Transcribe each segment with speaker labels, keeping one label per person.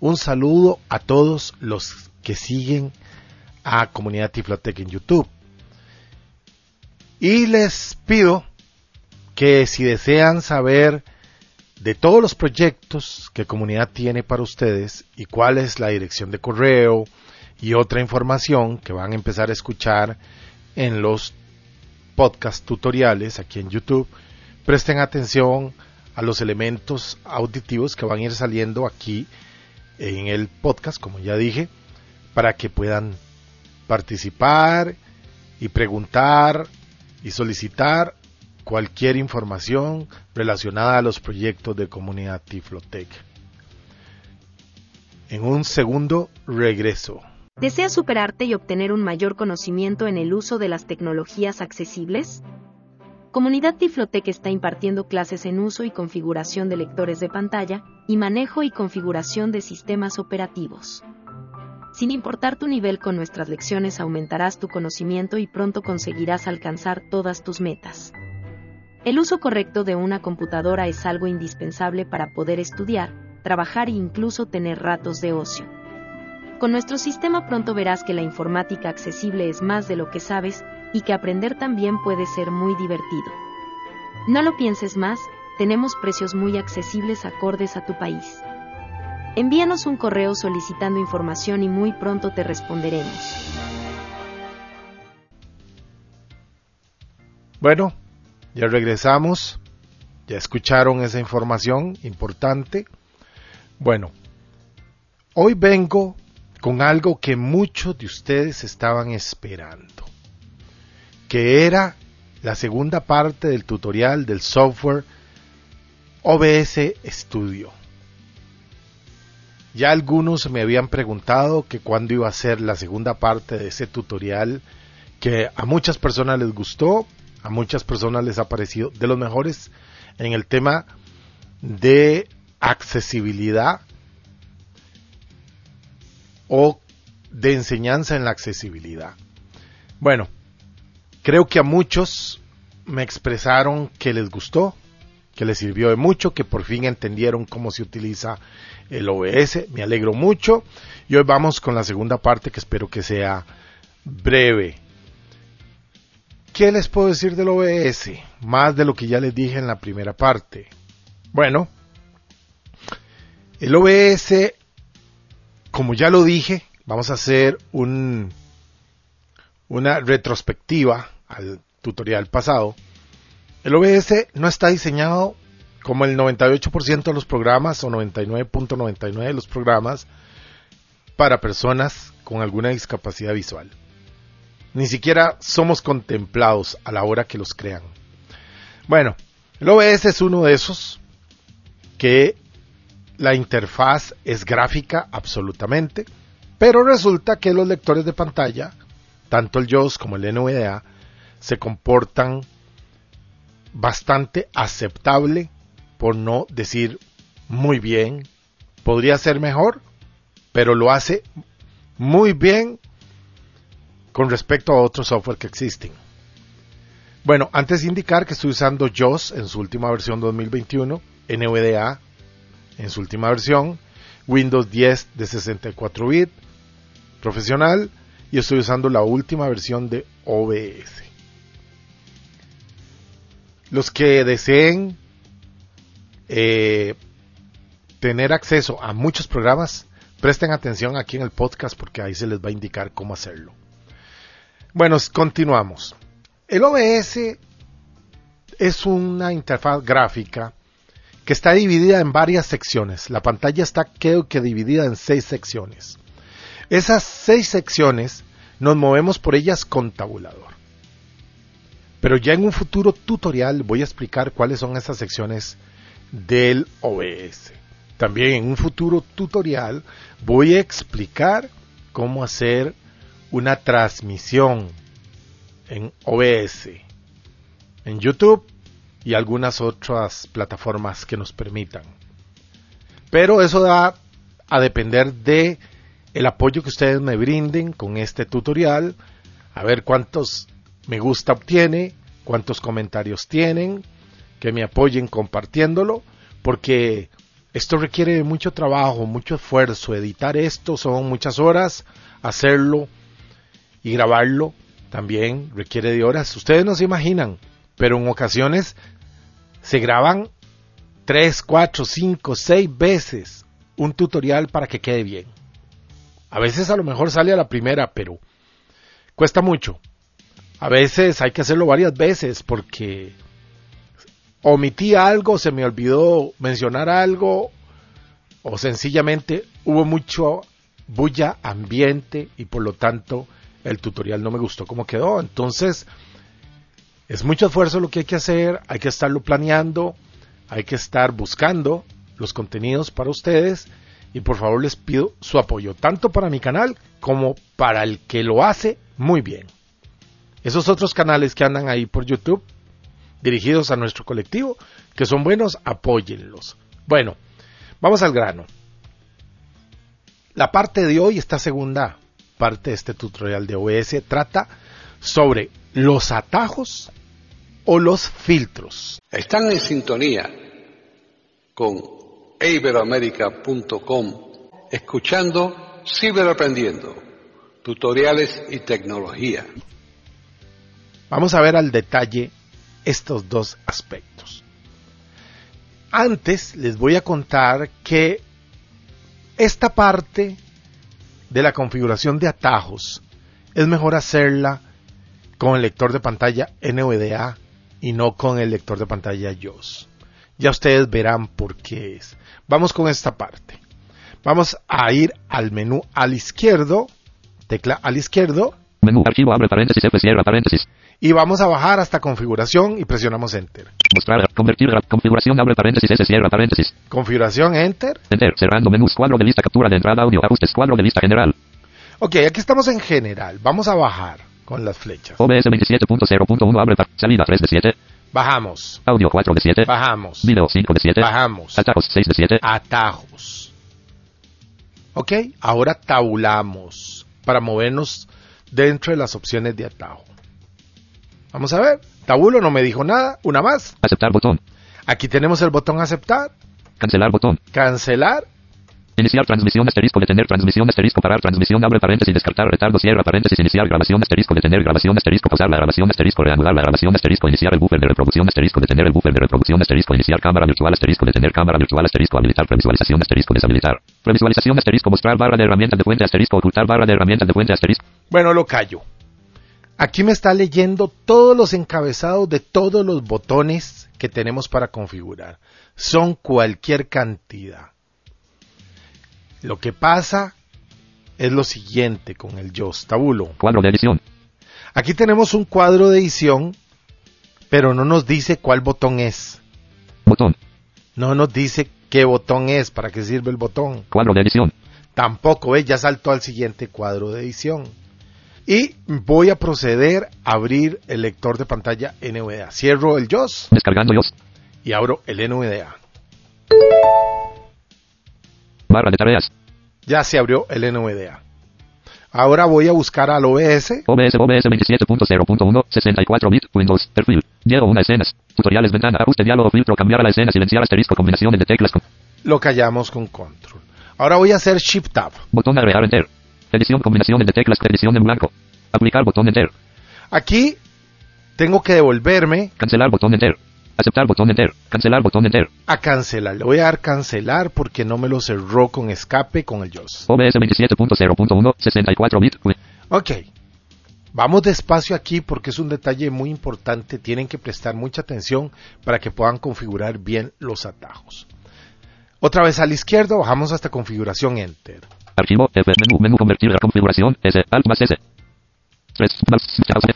Speaker 1: un saludo a todos los que siguen a Comunidad Tiflotec en YouTube. Y les pido que si desean saber de todos los proyectos que comunidad tiene para ustedes y cuál es la dirección de correo y otra información que van a empezar a escuchar en los podcast tutoriales aquí en YouTube, presten atención a los elementos auditivos que van a ir saliendo aquí en el podcast, como ya dije, para que puedan participar y preguntar y solicitar cualquier información relacionada a los proyectos de comunidad Tiflotec. En un segundo regreso.
Speaker 2: ¿Deseas superarte y obtener un mayor conocimiento en el uso de las tecnologías accesibles? Comunidad Tiflotec está impartiendo clases en uso y configuración de lectores de pantalla y manejo y configuración de sistemas operativos. Sin importar tu nivel con nuestras lecciones aumentarás tu conocimiento y pronto conseguirás alcanzar todas tus metas. El uso correcto de una computadora es algo indispensable para poder estudiar, trabajar e incluso tener ratos de ocio. Con nuestro sistema pronto verás que la informática accesible es más de lo que sabes y que aprender también puede ser muy divertido. No lo pienses más, tenemos precios muy accesibles acordes a tu país. Envíanos un correo solicitando información y muy pronto te responderemos.
Speaker 1: Bueno, ya regresamos. Ya escucharon esa información importante. Bueno, hoy vengo con algo que muchos de ustedes estaban esperando, que era la segunda parte del tutorial del software OBS Studio. Ya algunos me habían preguntado que cuándo iba a ser la segunda parte de ese tutorial que a muchas personas les gustó, a muchas personas les ha parecido de los mejores en el tema de accesibilidad o de enseñanza en la accesibilidad. Bueno, creo que a muchos me expresaron que les gustó, que les sirvió de mucho, que por fin entendieron cómo se utiliza el OBS. Me alegro mucho. Y hoy vamos con la segunda parte que espero que sea breve. ¿Qué les puedo decir del OBS? Más de lo que ya les dije en la primera parte. Bueno, el OBS, como ya lo dije, vamos a hacer un, una retrospectiva al tutorial pasado. El OBS no está diseñado como el 98% de los programas o 99.99 de los programas para personas con alguna discapacidad visual. Ni siquiera somos contemplados a la hora que los crean. Bueno, el OBS es uno de esos que la interfaz es gráfica absolutamente, pero resulta que los lectores de pantalla, tanto el JAWS como el NVDA, se comportan bastante aceptable por no decir muy bien. Podría ser mejor, pero lo hace muy bien con respecto a otros software que existen. Bueno, antes de indicar que estoy usando JOS en su última versión 2021, NVDA en su última versión, Windows 10 de 64 bit profesional y estoy usando la última versión de OBS. Los que deseen eh, tener acceso a muchos programas presten atención aquí en el podcast porque ahí se les va a indicar cómo hacerlo. Bueno, continuamos. El OBS es una interfaz gráfica que está dividida en varias secciones. La pantalla está creo que dividida en seis secciones. Esas seis secciones nos movemos por ellas con tabulador. Pero ya en un futuro tutorial voy a explicar cuáles son esas secciones del OBS. También en un futuro tutorial voy a explicar cómo hacer una transmisión en OBS, en YouTube y algunas otras plataformas que nos permitan. Pero eso va a depender de el apoyo que ustedes me brinden con este tutorial, a ver cuántos me gusta obtiene, cuántos comentarios tienen, que me apoyen compartiéndolo, porque esto requiere mucho trabajo, mucho esfuerzo. Editar esto son muchas horas, hacerlo y grabarlo también requiere de horas. Ustedes no se imaginan, pero en ocasiones se graban 3, 4, 5, 6 veces un tutorial para que quede bien. A veces a lo mejor sale a la primera, pero cuesta mucho. A veces hay que hacerlo varias veces porque omití algo, se me olvidó mencionar algo o sencillamente hubo mucho bulla ambiente y por lo tanto el tutorial no me gustó como quedó. Entonces, es mucho esfuerzo lo que hay que hacer, hay que estarlo planeando, hay que estar buscando los contenidos para ustedes y por favor les pido su apoyo, tanto para mi canal como para el que lo hace muy bien. Esos otros canales que andan ahí por YouTube, dirigidos a nuestro colectivo, que son buenos, apóyenlos. Bueno, vamos al grano. La parte de hoy, esta segunda parte de este tutorial de OS, trata sobre los atajos o los filtros.
Speaker 3: Están en sintonía con iberoamerica.com escuchando Ciberaprendiendo, tutoriales y tecnología.
Speaker 1: Vamos a ver al detalle estos dos aspectos. Antes les voy a contar que esta parte de la configuración de atajos es mejor hacerla con el lector de pantalla NVDA y no con el lector de pantalla JOS. Ya ustedes verán por qué es. Vamos con esta parte. Vamos a ir al menú al izquierdo, tecla al izquierdo.
Speaker 4: Menú archivo abre paréntesis F cierra paréntesis.
Speaker 1: Y vamos a bajar hasta configuración y presionamos enter.
Speaker 4: Mostrar convertir configuración abre paréntesis S cierra paréntesis.
Speaker 1: Configuración enter.
Speaker 4: Enter cerrando menús cuadro de vista captura de entrada audio ajustes cuadro de vista general.
Speaker 1: Ok, aquí estamos en general. Vamos a bajar con las flechas.
Speaker 4: OBS 27.0.1 abre salida 3 de 7.
Speaker 1: Bajamos.
Speaker 4: Audio 4 de 7.
Speaker 1: Bajamos.
Speaker 4: Video 5 de 7.
Speaker 1: Bajamos.
Speaker 4: Atajos 6 de 7.
Speaker 1: Atajos. Ok, ahora tabulamos para movernos dentro de las opciones de atajo. Vamos a ver. Tabulo no me dijo nada. Una más.
Speaker 4: Aceptar botón.
Speaker 1: Aquí tenemos el botón aceptar.
Speaker 4: Cancelar botón.
Speaker 1: Cancelar.
Speaker 4: Iniciar transmisión asterisco detener transmisión asterisco parar transmisión abre paréntesis descartar retardo cierra paréntesis iniciar grabación asterisco detener grabación asterisco pausar la grabación asterisco reanudar la grabación asterisco iniciar el buffer de reproducción asterisco detener el buffer de reproducción asterisco iniciar cámara virtual asterisco detener cámara virtual asterisco habilitar previsualización asterisco deshabilitar previsualización asterisco mostrar barra de herramientas de fuente asterisco ocultar barra de herramientas de fuente asterisco
Speaker 1: Bueno, lo callo. Aquí me está leyendo todos los encabezados de todos los botones que tenemos para configurar. Son cualquier cantidad. Lo que pasa es lo siguiente con el JOS tabulo.
Speaker 4: cuadro de edición
Speaker 1: Aquí tenemos un cuadro de edición, pero no nos dice cuál botón es.
Speaker 4: botón
Speaker 1: No nos dice qué botón es, para qué sirve el botón.
Speaker 4: cuadro de edición
Speaker 1: Tampoco, ¿ves? Ya saltó al siguiente cuadro de edición. Y voy a proceder a abrir el lector de pantalla NVDA. Cierro el JOS
Speaker 4: descargando YOS
Speaker 1: y abro el NVDA.
Speaker 4: barra de tareas
Speaker 1: Ya se abrió el NVDA. Ahora voy a buscar al OBS.
Speaker 4: OBS OBS 27.0.1 64 bit Windows perfil diálogo una escenas tutoriales ventana ajuste diálogo filtro cambiar a la escena silenciar asterisco combinaciones de teclas con
Speaker 1: Lo callamos con control. Ahora voy a hacer Shift Tab.
Speaker 4: botón agregar enter edición combinaciones de teclas edición en blanco aplicar botón enter
Speaker 1: Aquí tengo que devolverme
Speaker 4: cancelar botón enter Aceptar botón enter. Cancelar botón enter.
Speaker 1: a cancelar. Le voy a dar cancelar porque no me lo cerró con escape con el JOS.
Speaker 4: OBS 27.0.1 64 bit.
Speaker 1: Ok. Vamos despacio aquí porque es un detalle muy importante. Tienen que prestar mucha atención para que puedan configurar bien los atajos. Otra vez a la izquierda, bajamos hasta configuración Enter.
Speaker 4: Archivo F menú menú convertir la configuración S Alt más S. 3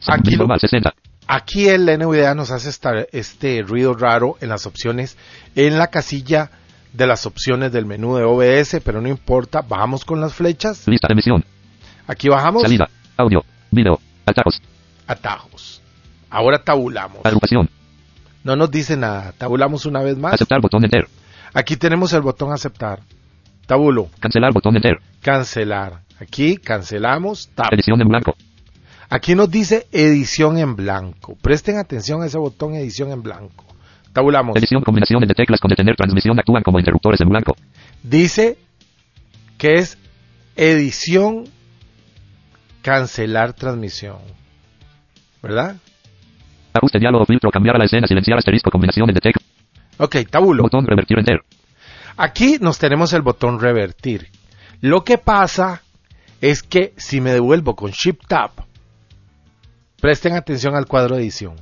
Speaker 1: Aquí lo-
Speaker 4: normal 60.
Speaker 1: Aquí el NVDA nos hace esta- este ruido raro en las opciones, en la casilla de las opciones del menú de OBS, pero no importa, bajamos con las flechas.
Speaker 4: Lista de emisión.
Speaker 1: Aquí bajamos
Speaker 4: Salida. Audio. Video. Atajos.
Speaker 1: atajos. Ahora tabulamos.
Speaker 4: Agrupación.
Speaker 1: No nos dice nada. Tabulamos una vez más.
Speaker 4: Aceptar botón enter.
Speaker 1: Aquí tenemos el botón aceptar. Tabulo.
Speaker 4: Cancelar botón enter.
Speaker 1: Cancelar. Aquí cancelamos. Tab.
Speaker 4: Edición en blanco.
Speaker 1: Aquí nos dice edición en blanco. Presten atención a ese botón edición en blanco. Tabulamos.
Speaker 4: Edición combinaciones de teclas con detener transmisión actúan como interruptores en blanco.
Speaker 1: Dice que es edición cancelar transmisión. ¿Verdad?
Speaker 4: Ajuste diálogo filtro cambiar a la escena silenciar asterisco combinaciones de teclas.
Speaker 1: Ok, tabulo.
Speaker 4: Botón revertir enter.
Speaker 1: Aquí nos tenemos el botón revertir. Lo que pasa es que si me devuelvo con Shift Tab, presten atención al cuadro de edición.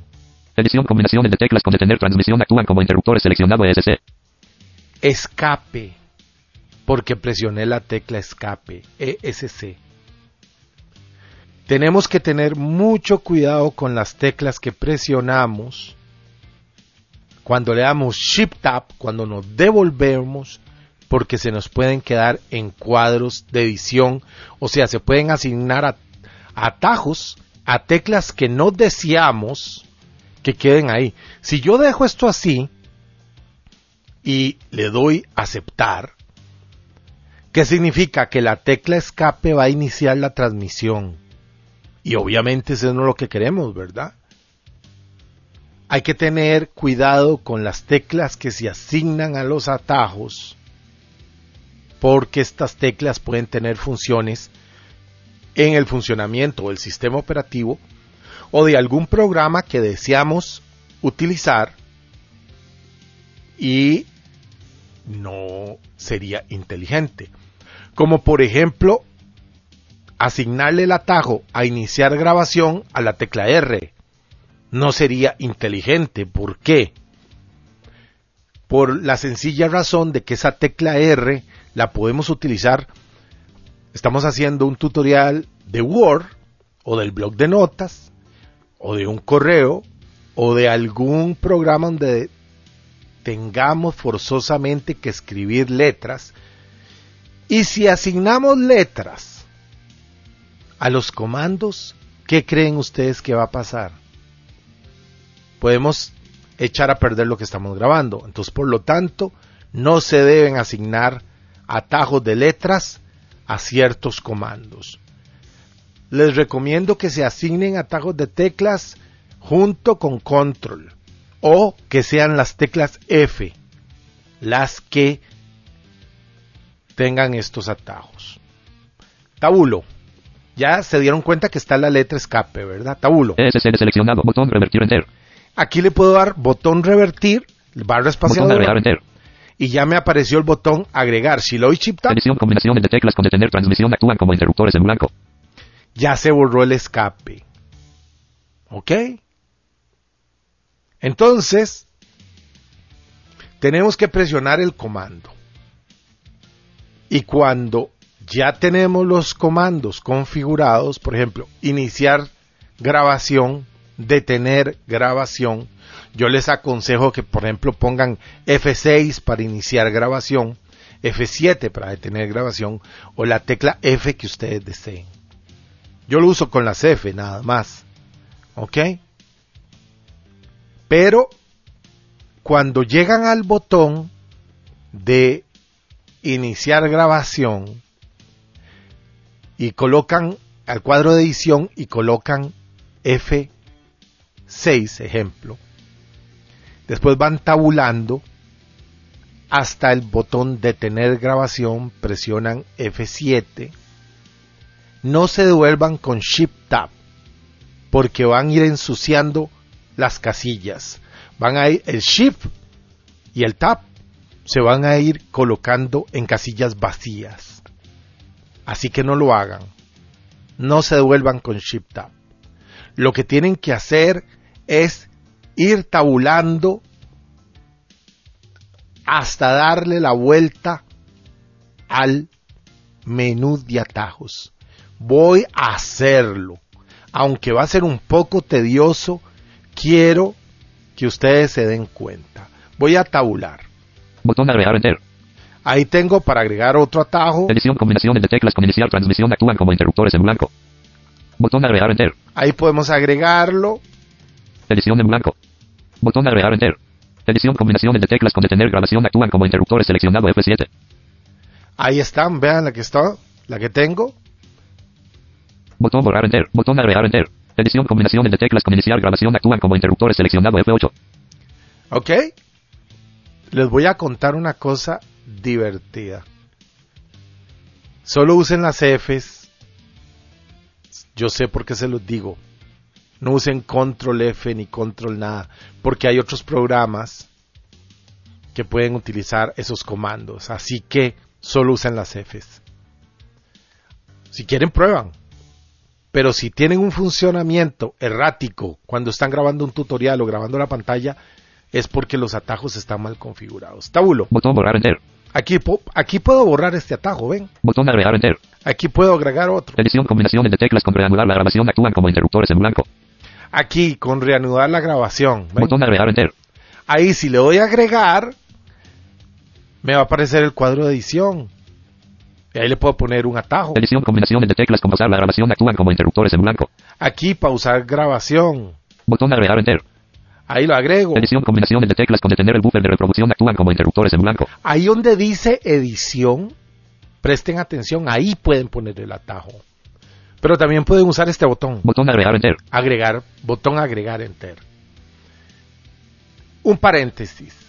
Speaker 4: Edición combinaciones de teclas con detener transmisión actúan como interruptores seleccionado ESC.
Speaker 1: Escape, porque presioné la tecla escape, ESC. Tenemos que tener mucho cuidado con las teclas que presionamos cuando le damos Shift Tab, cuando nos devolvemos, porque se nos pueden quedar en cuadros de edición, o sea, se pueden asignar atajos a teclas que no deseamos que queden ahí. Si yo dejo esto así y le doy aceptar, ¿qué significa? Que la tecla escape va a iniciar la transmisión. Y obviamente eso no es lo que queremos, ¿verdad? Hay que tener cuidado con las teclas que se asignan a los atajos, porque estas teclas pueden tener funciones en el funcionamiento del sistema operativo o de algún programa que deseamos utilizar y no sería inteligente. Como por ejemplo, asignarle el atajo a iniciar grabación a la tecla R. No sería inteligente. ¿Por qué? Por la sencilla razón de que esa tecla R la podemos utilizar. Estamos haciendo un tutorial de Word o del blog de notas o de un correo o de algún programa donde tengamos forzosamente que escribir letras. Y si asignamos letras a los comandos, ¿qué creen ustedes que va a pasar? Podemos echar a perder lo que estamos grabando. Entonces, por lo tanto, no se deben asignar atajos de letras a ciertos comandos. Les recomiendo que se asignen atajos de teclas junto con control o que sean las teclas F las que tengan estos atajos. Tabulo. Ya se dieron cuenta que está la letra escape, ¿verdad? Tabulo.
Speaker 4: ESC deseleccionado. Botón revertir enter.
Speaker 1: Aquí le puedo dar botón revertir, barra
Speaker 4: Botón
Speaker 1: espaciadora,
Speaker 4: agregar enter.
Speaker 1: y ya me apareció el botón agregar. Si le doy
Speaker 4: Edición combinaciones de teclas con detener transmisión actúan como interruptores en blanco.
Speaker 1: ya se borró el escape. ¿Ok? Entonces, tenemos que presionar el comando. Y cuando ya tenemos los comandos configurados, por ejemplo, iniciar grabación, detener grabación, yo les aconsejo que, por ejemplo, pongan F6 para iniciar grabación, F7 para detener grabación, o la tecla F que ustedes deseen. Yo lo uso con las F nada más. ¿Ok? Pero cuando llegan al botón de iniciar grabación y colocan al cuadro de edición y colocan F6, ejemplo, después van tabulando hasta el botón detener grabación, presionan F7 no se devuelvan con Shift Tab, porque van a ir ensuciando las casillas. van a ir el Shift y el Tab se van a ir colocando en casillas vacías. Así que no lo hagan. No se devuelvan con Shift Tab. Lo que tienen que hacer es ir tabulando hasta darle la vuelta al menú de atajos. Voy a hacerlo. Aunque va a ser un poco tedioso, quiero que ustedes se den cuenta. Voy a tabular.
Speaker 4: Botón agregar enter.
Speaker 1: Ahí tengo para agregar otro atajo.
Speaker 4: Edición combinaciones de teclas con iniciar transmisión actúan como interruptores en blanco. Botón agregar enter.
Speaker 1: Ahí podemos agregarlo.
Speaker 4: Edición en blanco. Botón agregar enter. Edición combinaciones de teclas con detener grabación actúan como interruptores seleccionado F7.
Speaker 1: Ahí están, vean la que está, la que tengo.
Speaker 4: Botón borrar enter. Botón agregar enter. Edición combinaciones de teclas con iniciar grabación actúan como interruptores seleccionado F8.
Speaker 1: ¿Ok? Les voy a contar una cosa divertida. Solo usen las Fs. Yo sé por qué se los digo. No usen control F ni control nada. Porque hay otros programas que pueden utilizar esos comandos. Así que solo usen las Fs. Si quieren, prueban. Pero si tienen un funcionamiento errático cuando están grabando un tutorial o grabando la pantalla, es porque los atajos están mal configurados. Tabulo.
Speaker 4: Botón borrar enter.
Speaker 1: Aquí, aquí puedo borrar este atajo, ¿ven?
Speaker 4: Botón agregar enter.
Speaker 1: Aquí puedo agregar otro.
Speaker 4: Edición combinaciones de teclas con reanudar la grabación actúan como interruptores en blanco.
Speaker 1: Aquí con reanudar la grabación. ¿ven?
Speaker 4: Botón agregar enter.
Speaker 1: Ahí si le doy a agregar, me va a aparecer el cuadro de edición. Y ahí le puedo poner un atajo.
Speaker 4: Edición combinaciones de teclas con pausar la grabación actúan como interruptores en blanco.
Speaker 1: Aquí pausar grabación.
Speaker 4: Botón agregar enter.
Speaker 1: Ahí lo agrego.
Speaker 4: Edición combinaciones de teclas con detener el buffer de reproducción actúan como interruptores en blanco.
Speaker 1: Ahí donde dice edición, presten atención, ahí pueden poner el atajo. Pero también pueden usar este botón.
Speaker 4: Botón agregar enter.
Speaker 1: Agregar, botón agregar enter. Un paréntesis.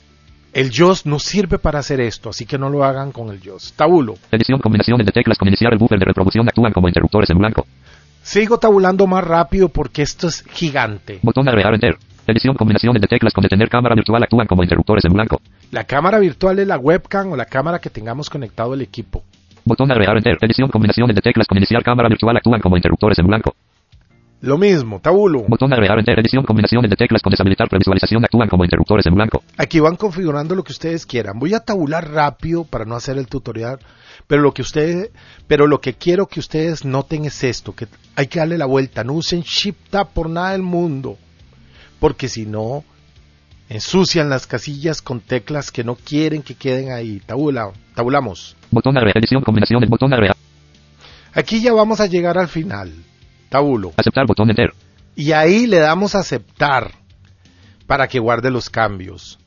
Speaker 1: El JOS no sirve para hacer esto, así que no lo hagan con el JOS. Tabulo.
Speaker 4: Edición combinaciones de teclas con iniciar el buffer de reproducción actúan como interruptores en blanco.
Speaker 1: Sigo tabulando más rápido porque esto es gigante.
Speaker 4: Botón agregar enter. Edición combinaciones de teclas con detener cámara virtual actúan como interruptores en blanco.
Speaker 1: La cámara virtual es la webcam o la cámara que tengamos conectado al equipo.
Speaker 4: Botón agregar enter. Edición combinaciones de teclas con iniciar cámara virtual actúan como interruptores en blanco.
Speaker 1: Lo mismo, tabulo.
Speaker 4: Botón agregar enter. Edición combinaciones de teclas con deshabilitar previsualización actúan como interruptores en blanco.
Speaker 1: Aquí van configurando lo que ustedes quieran. Voy a tabular rápido para no hacer el tutorial, pero lo que ustedes, pero lo que quiero que ustedes noten es esto, que hay que darle la vuelta, no usen Shift Tab por nada del mundo, porque si no ensucian las casillas con teclas que no quieren que queden ahí. Tabula, tabulamos.
Speaker 4: Botón agregar. Edición combinaciones. Botón agregar.
Speaker 1: Aquí ya vamos a llegar al final. Tabulo.
Speaker 4: Aceptar botón enter.
Speaker 1: Y ahí le damos aceptar para que guarde los cambios.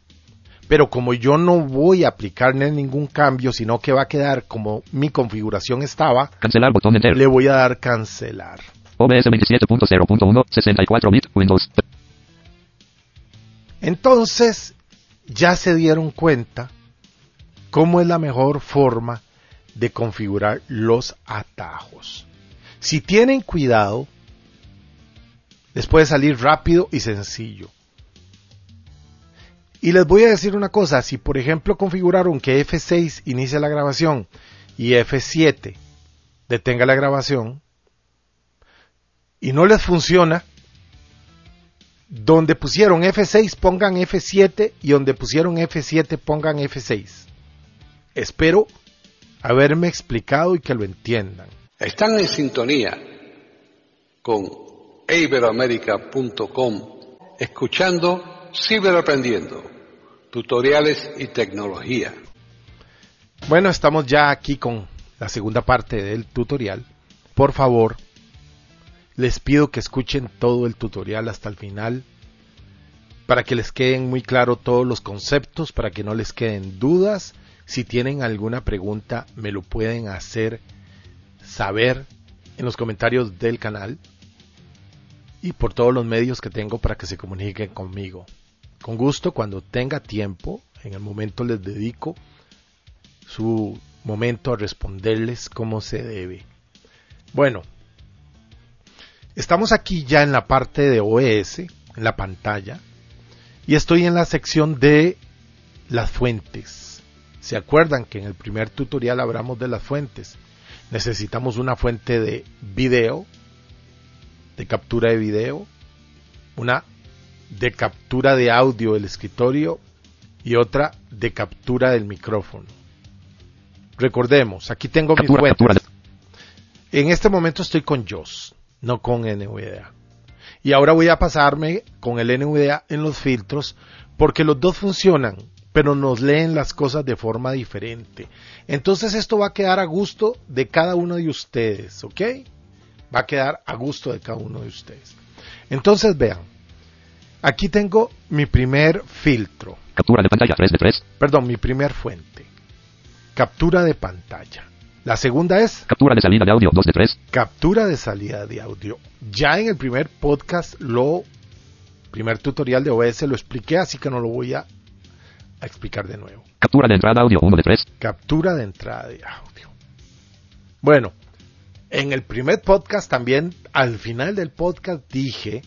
Speaker 1: Pero como yo no voy a aplicarle ningún cambio, sino que va a quedar como mi configuración estaba,
Speaker 4: Cancelar botón enter.
Speaker 1: le voy a dar cancelar.
Speaker 4: OBS 27.0.1 64 bit Windows.
Speaker 1: Entonces, ya se dieron cuenta cómo es la mejor forma de configurar los atajos. Si tienen cuidado, les puede salir rápido y sencillo. Y les voy a decir una cosa, si por ejemplo configuraron que F6 inicia la grabación y F7 detenga la grabación y no les funciona, donde pusieron F6 pongan F7 y donde pusieron F7 pongan F6. Espero haberme explicado y que lo entiendan.
Speaker 3: Están en sintonía con iberoamerica.com escuchando Ciberaprendiendo, tutoriales y tecnología.
Speaker 1: Bueno, estamos ya aquí con la segunda parte del tutorial. Por favor, les pido que escuchen todo el tutorial hasta el final para que les queden muy claro todos los conceptos, para que no les queden dudas. Si tienen alguna pregunta, me lo pueden hacer saber en los comentarios del canal y por todos los medios que tengo para que se comuniquen conmigo. Con gusto, cuando tenga tiempo, en el momento les dedico su momento a responderles como se debe. Bueno, estamos aquí ya en la parte de OS, en la pantalla, Y estoy en la sección de las fuentes. ¿Se acuerdan que en el primer tutorial hablamos de las fuentes? Necesitamos una fuente de video, de captura de video, una de captura de audio del escritorio y otra de captura del micrófono. Recordemos, aquí tengo
Speaker 4: Captura,
Speaker 1: mis
Speaker 4: captura
Speaker 1: fuentes. En este momento estoy con JOS, no con NVDA. Y ahora voy a pasarme con el NVDA en los filtros porque los dos funcionan, pero nos leen las cosas de forma diferente. Entonces esto va a quedar a gusto de cada uno de ustedes, ¿ok? Va a quedar a gusto de cada uno de ustedes. Entonces vean, aquí tengo mi primer filtro,
Speaker 4: Captura de pantalla 3 de 3.
Speaker 1: perdón, mi primer fuente. Captura de pantalla. La segunda es
Speaker 4: Captura de salida de audio 2 de 3.
Speaker 1: captura de salida de audio. Ya en el primer podcast, lo primer tutorial de OBS lo expliqué, así que no lo voy a, a explicar de nuevo.
Speaker 4: Captura de entrada audio 1 de 3.
Speaker 1: Captura de entrada de audio. Bueno, en el primer podcast también, al final del podcast dije,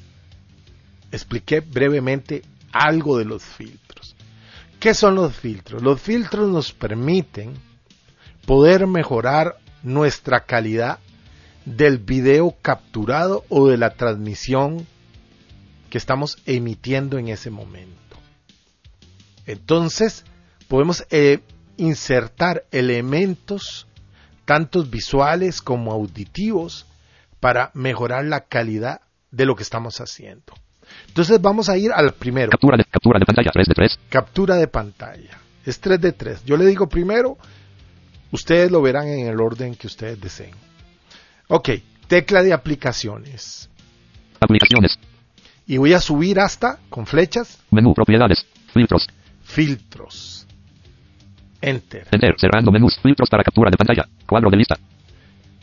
Speaker 1: expliqué brevemente algo de los filtros. ¿Qué son los filtros? Los filtros nos permiten poder mejorar nuestra calidad del video capturado o de la transmisión que estamos emitiendo en ese momento. Entonces, podemos eh, insertar elementos, tanto visuales como auditivos, para mejorar la calidad de lo que estamos haciendo. Entonces vamos a ir al primero,
Speaker 4: Captura de, captura de pantalla 3 de 3.
Speaker 1: captura de pantalla. Es 3 de 3. Yo le digo primero, ustedes lo verán en el orden que ustedes deseen. Ok, tecla de aplicaciones.
Speaker 4: Aplicaciones.
Speaker 1: Y voy a subir hasta, con flechas,
Speaker 4: Menú propiedades. Filtros.
Speaker 1: filtros. Enter.
Speaker 4: Enter. Cerrando menús. Filtros para captura de pantalla. Cuadro de lista.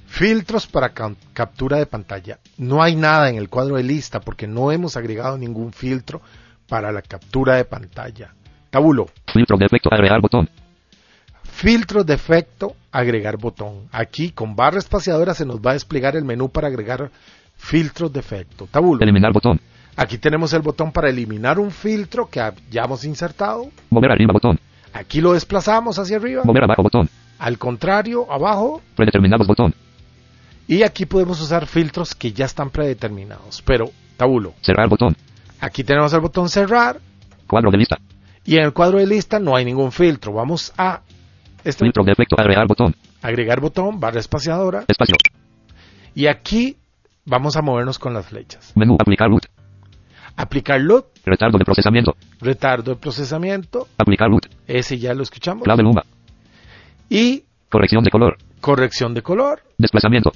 Speaker 1: Filtros para ca- captura de pantalla. No hay nada en el cuadro de lista porque no hemos agregado ningún filtro para la captura de pantalla. Tabulo.
Speaker 4: Filtro de efecto. Agregar botón.
Speaker 1: Filtros de efecto, agregar botón. Aquí con barra espaciadora se nos va a desplegar el menú para agregar filtros de efecto. Tabulo.
Speaker 4: Eliminar botón.
Speaker 1: Aquí tenemos el botón para eliminar un filtro que ya hemos insertado.
Speaker 4: Mover arriba botón.
Speaker 1: Aquí lo desplazamos hacia arriba.
Speaker 4: Mover abajo botón.
Speaker 1: Al contrario, abajo.
Speaker 4: Predeterminados botón.
Speaker 1: Y aquí podemos usar filtros que ya están predeterminados. Pero, tabulo.
Speaker 4: Cerrar botón.
Speaker 1: Aquí tenemos el botón cerrar.
Speaker 4: Cuadro de lista.
Speaker 1: Y en el cuadro de lista no hay ningún filtro. Vamos a este
Speaker 4: Filtro de efecto. Agregar botón.
Speaker 1: agregar botón, barra espaciadora.
Speaker 4: Espacio.
Speaker 1: Y aquí vamos a movernos con las flechas.
Speaker 4: Menú. Aplicar root.
Speaker 1: Aplicar loop,
Speaker 4: Retardo de procesamiento.
Speaker 1: retardo de procesamiento.
Speaker 4: Aplicar root.
Speaker 1: Ese ya lo escuchamos.
Speaker 4: Clave Luma.
Speaker 1: Y
Speaker 4: Corrección de color.
Speaker 1: corrección de color,
Speaker 4: Desplazamiento.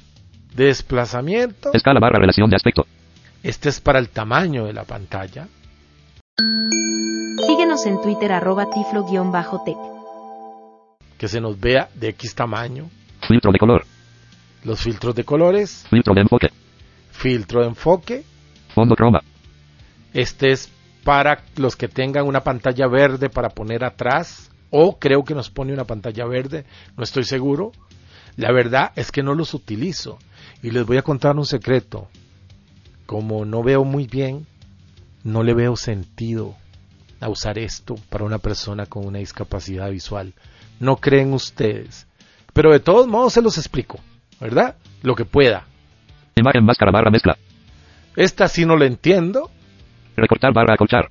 Speaker 1: desplazamiento.
Speaker 4: Escala barra relación de aspecto.
Speaker 1: Este es para el tamaño de la pantalla.
Speaker 2: Síguenos en Twitter arroba tiflo-tech.
Speaker 1: Que se nos vea de X tamaño.
Speaker 4: Filtro de color.
Speaker 1: Los filtros de colores.
Speaker 4: Filtro de enfoque.
Speaker 1: Filtro de enfoque.
Speaker 4: Fondo croma.
Speaker 1: Este es para los que tengan una pantalla verde para poner atrás. O creo que nos pone una pantalla verde. No estoy seguro. La verdad es que no los utilizo. Y les voy a contar un secreto. Como no veo muy bien, no le veo sentido a usar esto para una persona con una discapacidad visual. No creen ustedes. Pero de todos modos se los explico, ¿verdad? Lo que pueda.
Speaker 4: Imagen máscara barra mezcla.
Speaker 1: Esta sí no la entiendo,
Speaker 4: Recortar barra acolchar.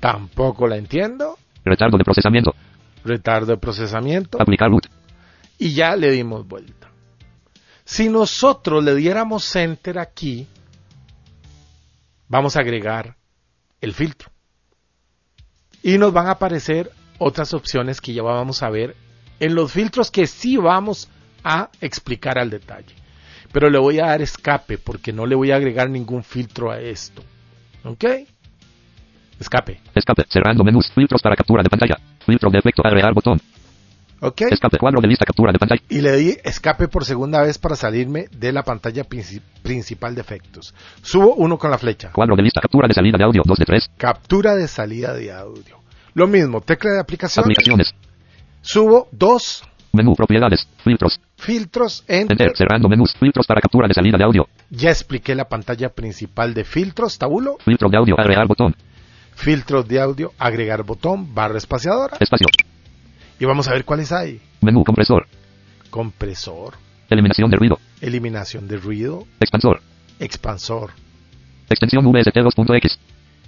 Speaker 1: tampoco la entiendo.
Speaker 4: Retardo de procesamiento.
Speaker 1: Retardo de procesamiento.
Speaker 4: Aplicar root.
Speaker 1: y ya le dimos vuelta. Si nosotros le diéramos enter aquí, vamos a agregar el filtro. Y nos van a aparecer otras opciones que ya vamos a ver en los filtros que sí vamos a explicar al detalle. Pero le voy a dar escape porque no le voy a agregar ningún filtro a esto. ¿Ok? Escape.
Speaker 4: Escape. Cerrando menús. Filtros para captura de pantalla. Filtro de efecto. Agregar botón.
Speaker 1: ¿Ok?
Speaker 4: Escape. Cuadro de lista. Captura de pantalla.
Speaker 1: y le di escape por segunda vez para salirme de la pantalla princi- principal de efectos. Subo uno con la flecha.
Speaker 4: Cuadro de lista. Captura de salida de audio 2 de 3.
Speaker 1: Captura de salida de audio. Lo mismo, tecla de aplicación.
Speaker 4: Aplicaciones.
Speaker 1: Subo dos
Speaker 4: Menú. Propiedades. Filtros.
Speaker 1: filtros. Enter.
Speaker 4: Enter. Cerrando menús. Filtros para captura de salida de audio.
Speaker 1: Ya expliqué la pantalla principal de filtros. Tabulo.
Speaker 4: Filtro de audio. Agregar botón.
Speaker 1: filtros de audio, agregar botón, barra espaciadora.
Speaker 4: Espacio.
Speaker 1: Y vamos a ver cuáles hay.
Speaker 4: Menú compresor.
Speaker 1: Compresor,
Speaker 4: Eliminación de ruido.
Speaker 1: eliminación de ruido,
Speaker 4: Expansor.
Speaker 1: expansor.
Speaker 4: Extensión VST2.x.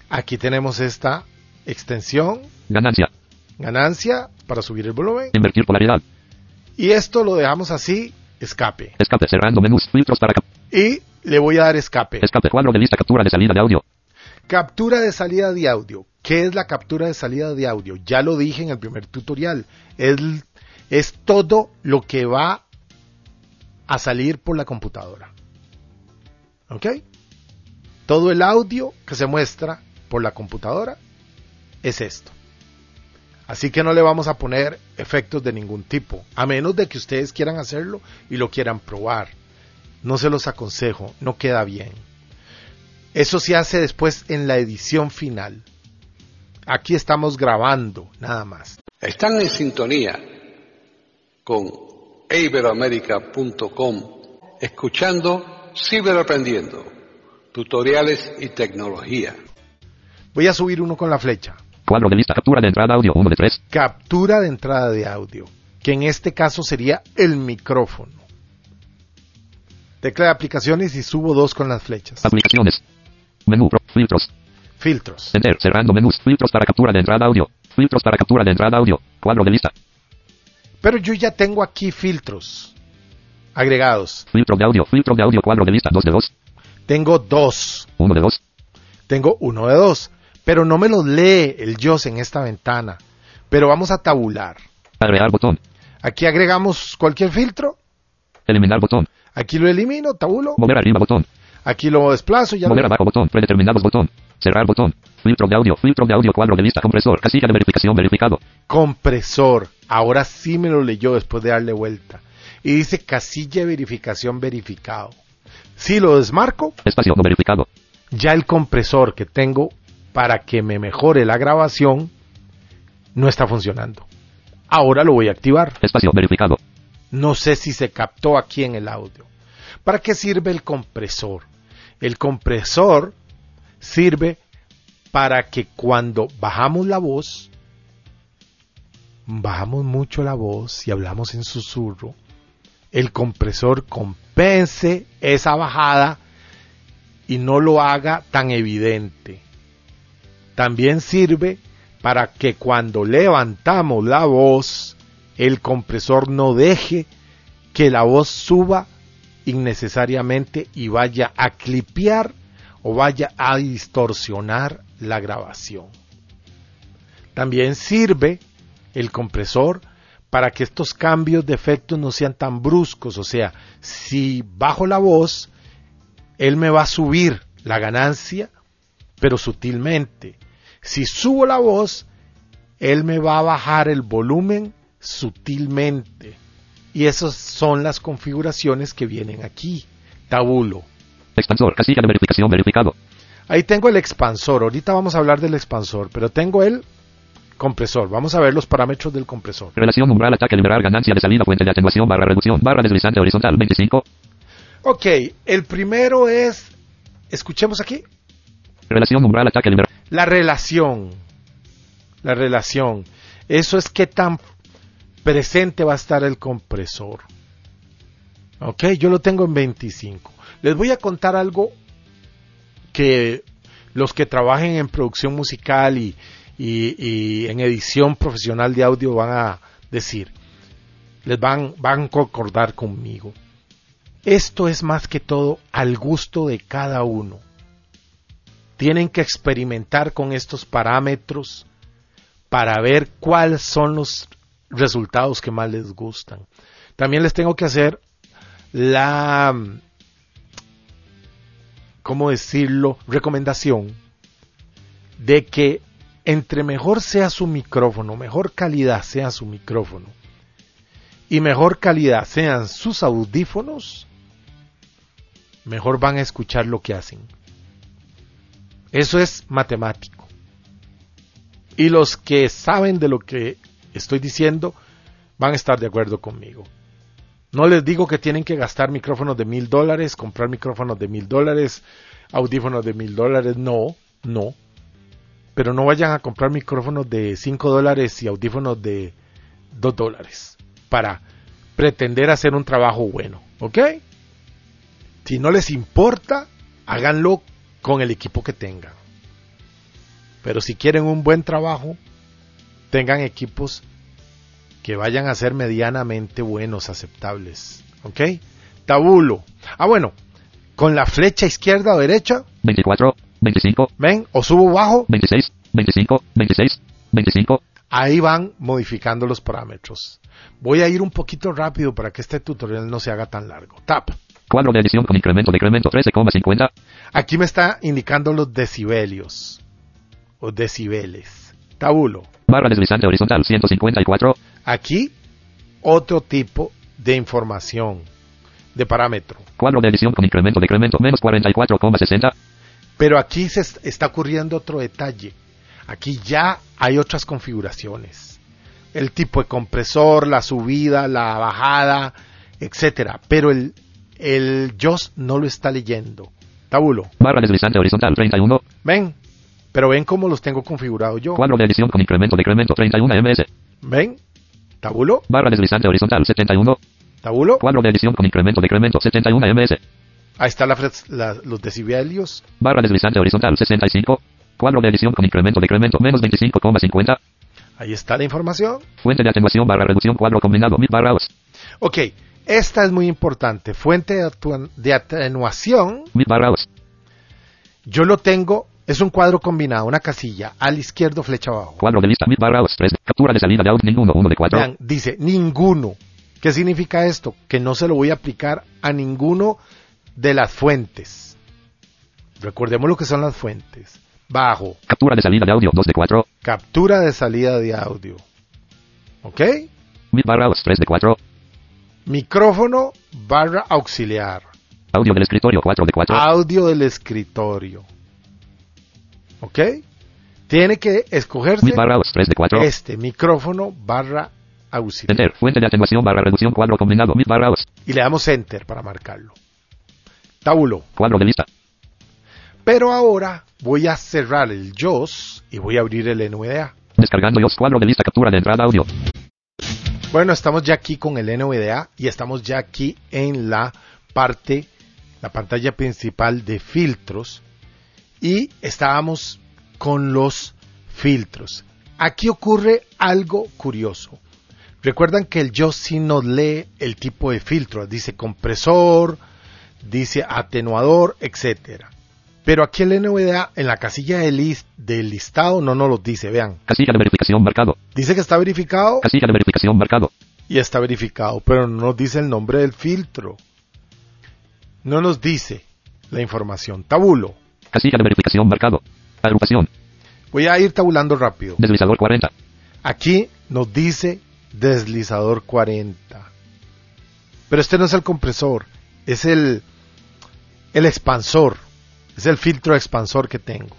Speaker 1: Aquí tenemos esta extensión,
Speaker 4: Ganancia.
Speaker 1: ganancia para subir el volumen.
Speaker 4: Invertir polaridad.
Speaker 1: Y esto lo dejamos así, escape.
Speaker 4: Escape. Cerrando menús. Filtros para
Speaker 1: Y le voy a dar escape.
Speaker 4: escape. Cuadro de lista. Captura de salida de audio.
Speaker 1: Captura de salida de audio. ¿Qué es la captura de salida de audio? Ya lo dije en el primer tutorial. Es, es todo lo que va a salir por la computadora. ¿Ok? Todo el audio que se muestra por la computadora es esto. Así que no le vamos a poner efectos de ningún tipo, a menos de que ustedes quieran hacerlo y lo quieran probar. No se los aconsejo, no queda bien. Eso se hace después en la edición final. Aquí estamos grabando, nada más.
Speaker 3: Están en sintonía con iberoamerica.com, escuchando Ciberaprendiendo, tutoriales y tecnología.
Speaker 1: Voy a subir uno con la flecha.
Speaker 4: Cuadro de lista. Captura de entrada audio. 1 de 3.
Speaker 1: Captura de entrada de audio, que en este caso sería el micrófono. Tecla de aplicaciones y subo dos con las flechas.
Speaker 4: Aplicaciones. Menú. Pro- Filtros.
Speaker 1: Filtros.
Speaker 4: Enter. Cerrando menús. Filtros para captura de entrada audio. Filtros para captura de entrada audio. Cuadro de lista.
Speaker 1: Pero yo ya tengo aquí filtros agregados.
Speaker 4: Filtro de audio. Filtro de audio. Cuadro de lista. 2 de 2.
Speaker 1: Tengo dos.
Speaker 4: 1 de 2.
Speaker 1: Tengo uno de dos. Pero no me los lee el JOS en esta ventana. Pero vamos a tabular.
Speaker 4: Agregar botón.
Speaker 1: Aquí agregamos cualquier filtro.
Speaker 4: Eliminar botón.
Speaker 1: Aquí lo elimino, tabulo.
Speaker 4: Mover arriba botón.
Speaker 1: Aquí lo desplazo y ya
Speaker 4: Mover
Speaker 1: lo-
Speaker 4: abajo botón. Predeterminados botón. Cerrar botón. Filtro de audio. Filtro de audio. Cuadro de lista. Compresor. Casilla de verificación verificado.
Speaker 1: compresor. Ahora sí me lo leyó después de darle vuelta. Y dice casilla de verificación verificado. Si lo desmarco,
Speaker 4: Espacio no verificado.
Speaker 1: ya el compresor que tengo para que me mejore la grabación no está funcionando. Ahora lo voy a activar.
Speaker 4: Espacio verificado.
Speaker 1: No sé si se captó aquí en el audio. ¿Para qué sirve el compresor? El compresor sirve para que cuando bajamos la voz, bajamos mucho la voz y hablamos en susurro, el compresor compense esa bajada y no lo haga tan evidente. También sirve para que cuando levantamos la voz, el compresor no deje que la voz suba innecesariamente y vaya a clipear o vaya a distorsionar la grabación. También sirve el compresor para que estos cambios de efectos no sean tan bruscos, o sea, si bajo la voz, él me va a subir la ganancia, pero sutilmente. Si subo la voz, él me va a bajar el volumen sutilmente. Y esas son las configuraciones que vienen aquí. Tabulo.
Speaker 4: Expansor. Casilla de verificación verificado.
Speaker 1: Ahí tengo el expansor. Ahorita vamos a hablar del expansor, pero tengo el compresor. Vamos a ver los parámetros del compresor.
Speaker 4: Relación umbral ataque liberar ganancia de salida fuente de atenuación barra reducción barra deslizante horizontal 25.
Speaker 1: Ok, el primero es, escuchemos aquí,
Speaker 4: Relación umbral ataque liberar.
Speaker 1: La relación. La relación. Eso es qué tan presente va a estar el compresor. Ok, yo lo tengo en 25. Les voy a contar algo que los que trabajen en producción musical y, y- y en edición profesional de audio van a decir. Les van, van a concordar conmigo. Esto es más que todo al gusto de cada uno. Tienen que experimentar con estos parámetros para ver cuáles son los resultados que más les gustan. También les tengo que hacer la, ¿cómo decirlo?, recomendación de que entre mejor sea su micrófono, mejor calidad sea su micrófono y mejor calidad sean sus audífonos, mejor van a escuchar lo que hacen. Eso es matemático. Y los que saben de lo que estoy diciendo van a estar de acuerdo conmigo. No les digo que tienen que gastar micrófonos de mil dólares, comprar micrófonos de mil dólares, audífonos de mil dólares. No, no. pero no vayan a comprar micrófonos de 5 dólares y audífonos de 2 dólares para pretender hacer un trabajo bueno, ¿ok? Si no les importa, háganlo con el equipo que tengan. Pero si quieren un buen trabajo, tengan equipos que vayan a ser medianamente buenos, aceptables. ¿Ok? Tabulo. Ah, bueno, con la flecha izquierda o derecha,
Speaker 4: 24, 25,
Speaker 1: ven, o subo bajo,
Speaker 4: 26, 25, 26, 25,
Speaker 1: ahí van modificando los parámetros. Voy a ir un poquito rápido para que este tutorial no se haga tan largo. Tap.
Speaker 4: Cuadro de edición con incremento, decremento 13,50,
Speaker 1: Aquí me está indicando los decibelios o decibeles. Tabulo.
Speaker 4: barra deslizante horizontal 154,
Speaker 1: Aquí otro tipo de información, de parámetro.
Speaker 4: cuadro de edición con incremento, decremento menos 44,60,
Speaker 1: Pero aquí se est- está ocurriendo otro detalle. Aquí ya hay otras configuraciones. El tipo de compresor, la subida, la bajada, etcétera. Pero el, el JOS no lo está leyendo. Tabulo.
Speaker 4: barra deslizante horizontal 31,
Speaker 1: Ven. Pero ven cómo los tengo configurado yo.
Speaker 4: cuadro de edición con incremento, decremento 31 ms,
Speaker 1: Ven. Tabulo.
Speaker 4: barra deslizante horizontal 71,
Speaker 1: Tabulo.
Speaker 4: cuadro de edición con incremento, decremento 71 ms,
Speaker 1: Ahí está la la- los decibelios.
Speaker 4: barra deslizante horizontal 65, cuadro de edición con incremento, decremento menos 25,50,
Speaker 1: Ahí está la información.
Speaker 4: fuente de atenuación barra reducción cuadro combinado mid barra os,
Speaker 1: Ok. Esta es muy importante. Fuente de, de atenuación. Yo lo tengo. Es un cuadro combinado. Una casilla. Al izquierdo, flecha abajo.
Speaker 4: cuadro de lista mid barra os 3, captura de salida de audio ninguno 1 de 4,
Speaker 1: Vean, dice ninguno. ¿Qué significa esto? Que no se lo voy a aplicar a ninguno de las fuentes. Recordemos lo que son las fuentes. Bajo.
Speaker 4: captura de salida de audio 2 de 4,
Speaker 1: Captura de salida de audio. ¿Ok?
Speaker 4: mid barra os 3 de 4,
Speaker 1: Micrófono barra auxiliar.
Speaker 4: audio del escritorio 4 de 4,
Speaker 1: Audio del escritorio. ¿Ok? Tiene que escogerse
Speaker 4: barra os 3 de 4,
Speaker 1: este micrófono barra auxiliar.
Speaker 4: enter, fuente de atenuación barra reducción cuadro combinado barra
Speaker 1: Y le damos enter para marcarlo. Tabulo.
Speaker 4: cuadro de lista,
Speaker 1: Pero ahora voy a cerrar el JOS y voy a abrir el NVDA.
Speaker 4: descargando iOS cuadro de lista captura de entrada audio,
Speaker 1: Bueno, estamos ya aquí con el NVDA y estamos ya aquí en la parte, la pantalla principal de filtros y estábamos con los filtros. Aquí ocurre algo curioso. Recuerdan que el JOS sí nos lee el tipo de filtro, dice compresor, dice atenuador, etcétera. Pero aquí el NVDA en la casilla de lis- del listado no nos lo dice, vean.
Speaker 4: casilla de verificación marcado,
Speaker 1: Dice que está verificado
Speaker 4: casilla de verificación marcado,
Speaker 1: y está verificado, pero no nos dice el nombre del filtro. No nos dice la información. Tabulo.
Speaker 4: casilla de verificación marcado, agrupación,
Speaker 1: Voy a ir tabulando rápido.
Speaker 4: deslizador 40,
Speaker 1: Aquí nos dice deslizador 40. Pero este no es el compresor, es el, el expansor. Es el filtro expansor que tengo,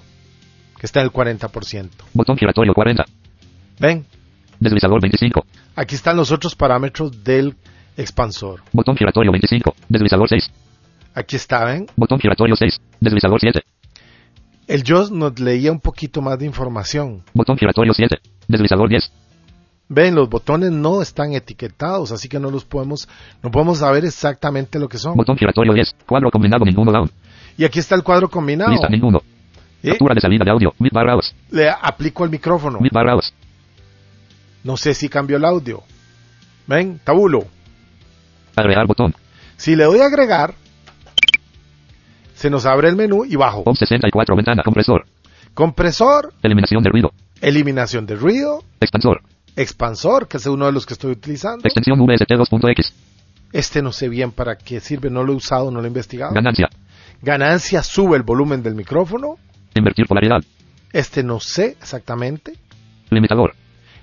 Speaker 1: que está en el 40%.
Speaker 4: botón giratorio 40,
Speaker 1: ¿Ven?
Speaker 4: deslizador 25,
Speaker 1: Aquí están los otros parámetros del expansor.
Speaker 4: botón giratorio 25, deslizador 6,
Speaker 1: Aquí está, ¿ven?
Speaker 4: botón giratorio 6, deslizador 7,
Speaker 1: El JOS nos leía un poquito más de información.
Speaker 4: botón giratorio 7, deslizador 10,
Speaker 1: Ven, los botones no están etiquetados, así que no los podemos, no podemos saber exactamente lo que son.
Speaker 4: botón giratorio 10, cuadro combinado ninguno down,
Speaker 1: Y aquí está el cuadro combinado.
Speaker 4: lista ninguno,
Speaker 1: ¿Eh?
Speaker 4: captura de salida de audio, mid barra os,
Speaker 1: Le aplico el micrófono.
Speaker 4: mid barra os,
Speaker 1: No sé si cambió el audio. Ven, tabulo.
Speaker 4: agregar botón,
Speaker 1: Si le doy a agregar, se nos abre el menú y bajo.
Speaker 4: POM 64 ventana, compresor,
Speaker 1: Compresor,
Speaker 4: eliminación de ruido,
Speaker 1: eliminación de ruido,
Speaker 4: expansor,
Speaker 1: expansor, que es uno de los que estoy utilizando.
Speaker 4: extensión VST 2.x,
Speaker 1: Este no sé bien para qué sirve, no lo he usado, no lo he investigado.
Speaker 4: ganancia,
Speaker 1: Ganancia sube el volumen del micrófono.
Speaker 4: invertir polaridad,
Speaker 1: Este no sé exactamente.
Speaker 4: limitador,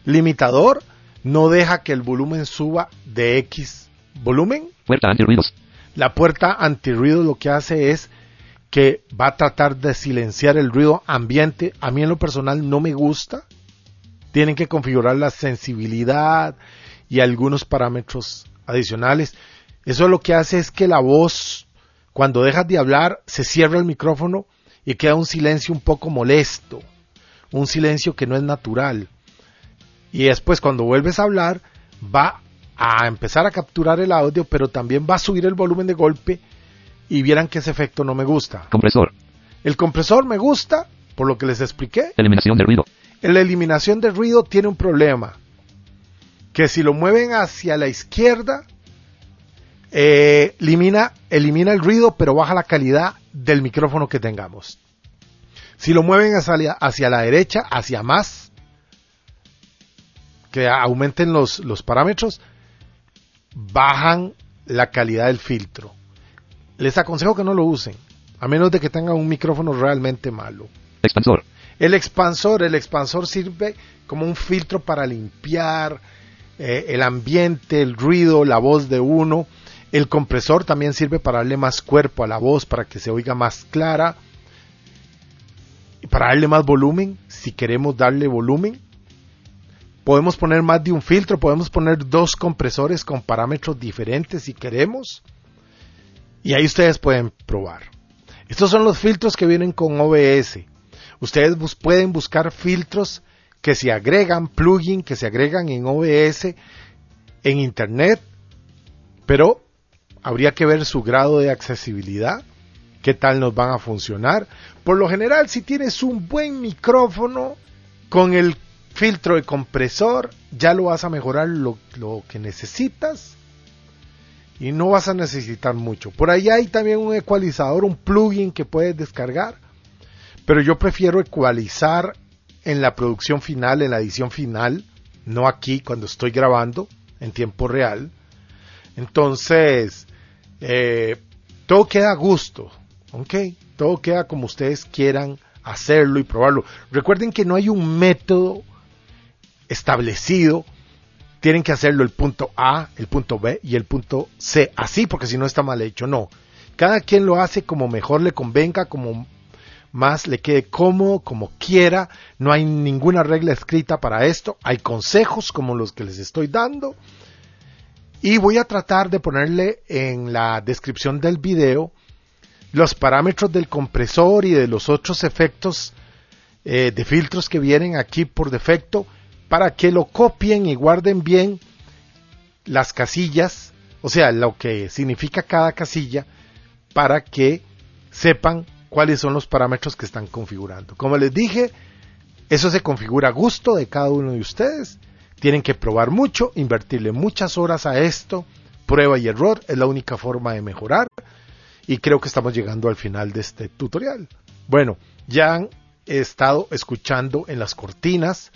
Speaker 1: Limitador no deja que el volumen suba de X volumen.
Speaker 4: puerta antirruidos,
Speaker 1: La puerta antirruido lo que hace es que va a tratar de silenciar el ruido ambiente. A mí en lo personal no me gusta. Tienen que configurar la sensibilidad y algunos parámetros adicionales. Eso lo que hace es que la voz, cuando dejas de hablar, se cierra el micrófono y queda un silencio un poco molesto, un silencio que no es natural. Y después cuando vuelves a hablar, va a empezar a capturar el audio, pero también va a subir el volumen de golpe y vieran que ese efecto no me gusta.
Speaker 4: Compresor.
Speaker 1: El compresor me gusta, por lo que les expliqué.
Speaker 4: Eliminación de ruido.
Speaker 1: La eliminación de ruido tiene un problema. Que si lo mueven hacia la izquierda, eh, elimina, elimina el ruido, pero baja la calidad del micrófono que tengamos. Si lo mueven hacia, hacia la derecha, hacia más, que aumenten los, los parámetros, bajan la calidad del filtro. Les aconsejo que no lo usen, a menos de que tengan un micrófono realmente malo.
Speaker 4: Expansor.
Speaker 1: El expansor, el expansor sirve como un filtro para limpiar eh, el ambiente, el ruido, la voz de uno. El compresor también sirve para darle más cuerpo a la voz, para que se oiga más clara. Y para darle más volumen, si queremos darle volumen. Podemos poner más de un filtro, podemos poner dos compresores con parámetros diferentes si queremos. Y ahí ustedes pueden probar. Estos son los filtros que vienen con OBS. Ustedes pueden buscar filtros que se agregan, plugin que se agregan en OBS en Internet, pero habría que ver su grado de accesibilidad, qué tal nos van a funcionar. Por lo general, si tienes un buen micrófono con el filtro de compresor, ya lo vas a mejorar lo, lo que necesitas y no vas a necesitar mucho. Por ahí hay también un ecualizador, un plugin que puedes descargar, pero yo prefiero ecualizar en la producción final, en la edición final, no aquí cuando estoy grabando en tiempo real. Entonces, eh, todo queda a gusto, ¿ok? Todo queda como ustedes quieran hacerlo y probarlo. Recuerden que no hay un método establecido tienen que hacerlo el punto A, el punto B y el punto C, así porque si no está mal hecho, no. Cada quien lo hace como mejor le convenga, como más le quede cómodo, como quiera, no hay ninguna regla escrita para esto, hay consejos como los que les estoy dando y voy a tratar de ponerle en la descripción del video los parámetros del compresor y de los otros efectos eh, de filtros que vienen aquí por defecto para que lo copien y guarden bien las casillas, o sea, lo que significa cada casilla, para que sepan cuáles son los parámetros que están configurando. Como les dije, eso se configura a gusto de cada uno de ustedes. Tienen que probar mucho, invertirle muchas horas a esto. Prueba y error es la única forma de mejorar. Y creo que estamos llegando al final de este tutorial. Bueno, ya han estado escuchando en las cortinas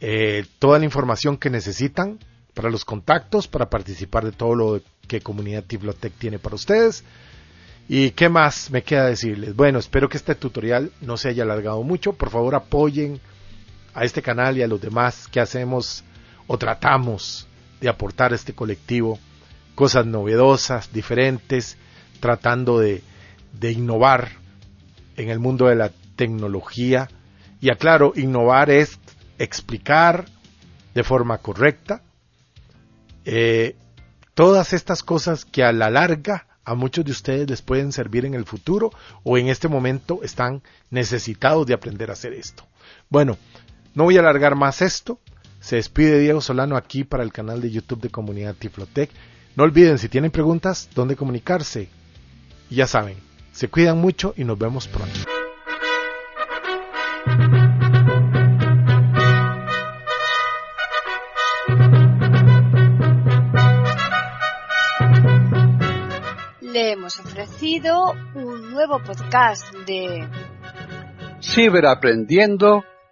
Speaker 1: eh, toda la información que necesitan para los contactos, para participar de todo lo que Comunidad Tiflotec tiene para ustedes. ¿Y qué más me queda decirles? Bueno, espero que este tutorial no se haya alargado mucho. Por favor, apoyen a este canal y a los demás que hacemos o tratamos de aportar a este colectivo cosas novedosas, diferentes, tratando de, innovar en el mundo de la tecnología. Y aclaro, innovar es explicar de forma correcta eh, todas estas cosas que a la larga a muchos de ustedes les pueden servir en el futuro o en este momento están necesitados de aprender a hacer esto. Bueno, no voy a alargar más esto. Se despide Diego Solano aquí para el canal de YouTube de Comunidad Tiflotec. No olviden, si tienen preguntas, dónde comunicarse. Y ya saben, se cuidan mucho y nos vemos pronto.
Speaker 5: Le hemos ofrecido un nuevo podcast de
Speaker 3: Ciberaprendiendo,